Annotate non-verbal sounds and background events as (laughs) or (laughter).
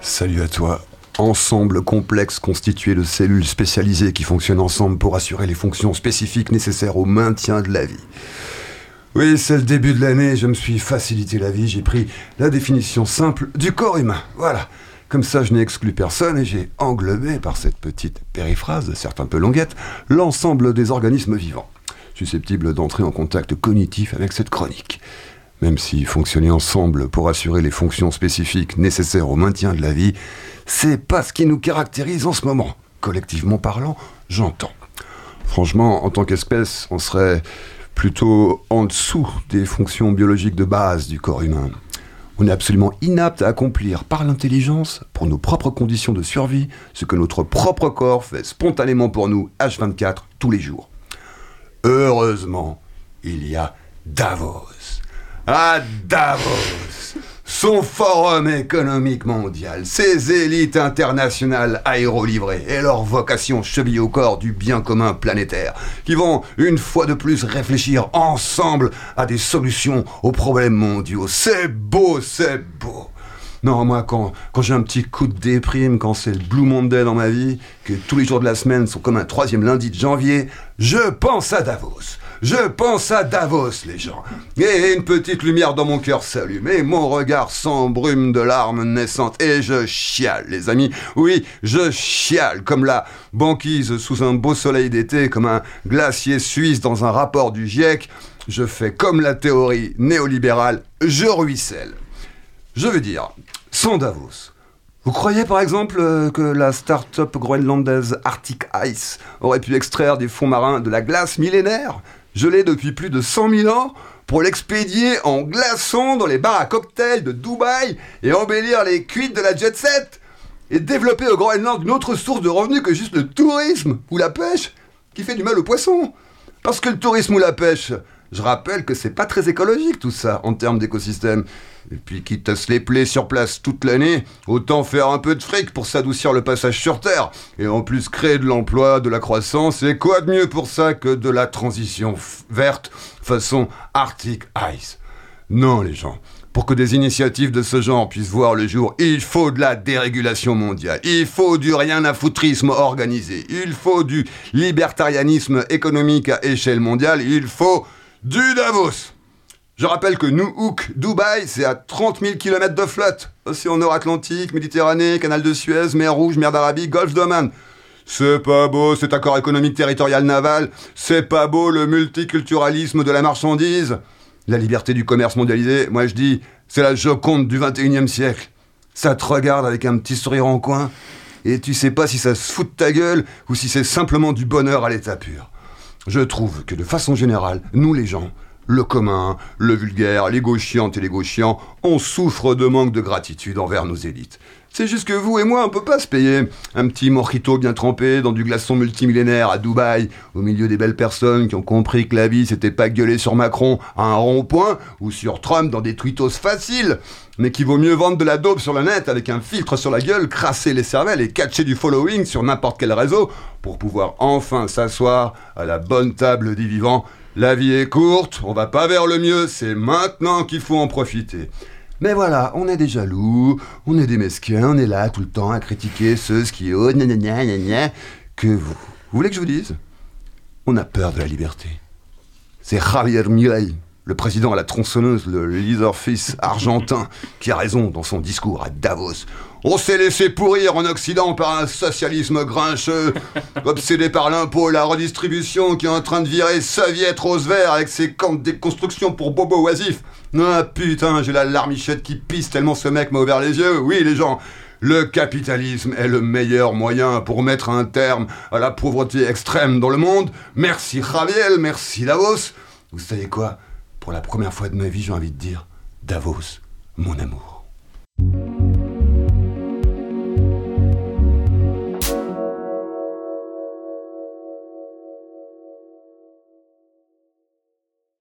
Salut à toi. Ensemble complexe constitué de cellules spécialisées qui fonctionnent ensemble pour assurer les fonctions spécifiques nécessaires au maintien de la vie. Oui, c'est le début de l'année, je me suis facilité la vie, j'ai pris la définition simple du corps humain. Voilà. Comme ça, je n'ai exclu personne et j'ai englobé par cette petite périphrase, certes un peu longuette, l'ensemble des organismes vivants, susceptibles d'entrer en contact cognitif avec cette chronique. Même si fonctionner ensemble pour assurer les fonctions spécifiques nécessaires au maintien de la vie, c'est pas ce qui nous caractérise en ce moment. Collectivement parlant, j'entends. Franchement, en tant qu'espèce, on serait plutôt en dessous des fonctions biologiques de base du corps humain. On est absolument inapte à accomplir par l'intelligence, pour nos propres conditions de survie, ce que notre propre corps fait spontanément pour nous H24 tous les jours. Heureusement, il y a Davos. Ah, Davos son forum économique mondial, ses élites internationales aérolivrées et leur vocation cheville au corps du bien commun planétaire, qui vont une fois de plus réfléchir ensemble à des solutions aux problèmes mondiaux. C'est beau, c'est beau. Non, moi, quand, quand j'ai un petit coup de déprime, quand c'est le Blue Monday dans ma vie, que tous les jours de la semaine sont comme un troisième lundi de janvier, je pense à Davos. Je pense à Davos, les gens. Et une petite lumière dans mon cœur s'allume, et mon regard s'embrume de larmes naissantes, et je chiale, les amis. Oui, je chiale, comme la banquise sous un beau soleil d'été, comme un glacier suisse dans un rapport du GIEC. Je fais comme la théorie néolibérale, je ruisselle. Je veux dire, sans Davos, vous croyez par exemple euh, que la start-up groenlandaise Arctic Ice aurait pu extraire des fonds marins de la glace millénaire l'ai depuis plus de 100 000 ans pour l'expédier en glaçons dans les bars à cocktails de Dubaï et embellir les cuites de la jet set et développer au Groenland une autre source de revenus que juste le tourisme ou la pêche qui fait du mal aux poissons? Parce que le tourisme ou la pêche, je rappelle que c'est pas très écologique tout ça en termes d'écosystème. Et puis quitte à se les plaies sur place toute l'année, autant faire un peu de fric pour s'adoucir le passage sur Terre. Et en plus créer de l'emploi, de la croissance, et quoi de mieux pour ça que de la transition verte façon Arctic Ice. Non les gens, pour que des initiatives de ce genre puissent voir le jour, il faut de la dérégulation mondiale, il faut du rien à foutrisme organisé, il faut du libertarianisme économique à échelle mondiale, il faut du Davos. Je rappelle que Nuuk, Dubaï, c'est à 30 000 km de flotte. Océan Nord-Atlantique, Méditerranée, Canal de Suez, mer Rouge, mer d'Arabie, Golfe d'Oman. C'est pas beau cet accord économique territorial naval. C'est pas beau le multiculturalisme de la marchandise. La liberté du commerce mondialisé, moi je dis, c'est la Joconde du 21e siècle. Ça te regarde avec un petit sourire en coin, et tu sais pas si ça se fout de ta gueule ou si c'est simplement du bonheur à l'état pur. Je trouve que de façon générale, nous les gens, le commun, le vulgaire, les gauchiantes et les gauchiants, on souffre de manque de gratitude envers nos élites. C'est juste que vous et moi, on peut pas se payer un petit mojito bien trempé dans du glaçon multimillénaire à Dubaï, au milieu des belles personnes qui ont compris que la vie c'était pas gueuler sur Macron à un rond-point ou sur Trump dans des tweetos faciles, mais qu'il vaut mieux vendre de la dope sur la net avec un filtre sur la gueule, crasser les cervelles et catcher du following sur n'importe quel réseau pour pouvoir enfin s'asseoir à la bonne table des vivants. La vie est courte, on va pas vers le mieux, c'est maintenant qu'il faut en profiter. Mais voilà, on est des jaloux, on est des mesquins, on est là tout le temps à critiquer ceux qui oh gna gna gna gna que vous. Vous voulez que je vous dise? On a peur de la liberté. C'est Javier Milei, le président à la tronçonneuse, le leader-fils argentin, qui a raison dans son discours à Davos. On s'est laissé pourrir en Occident par un socialisme grincheux, (laughs) obsédé par l'impôt, la redistribution, qui est en train de virer Soviet rose vert avec ses camps de déconstruction pour bobo oisifs. Ah putain, j'ai la larmichette qui pisse tellement ce mec m'a ouvert les yeux. Oui, les gens, le capitalisme est le meilleur moyen pour mettre un terme à la pauvreté extrême dans le monde. Merci Javier, merci Davos. Vous savez quoi? Pour la première fois de ma vie, j'ai envie de dire Davos, mon amour.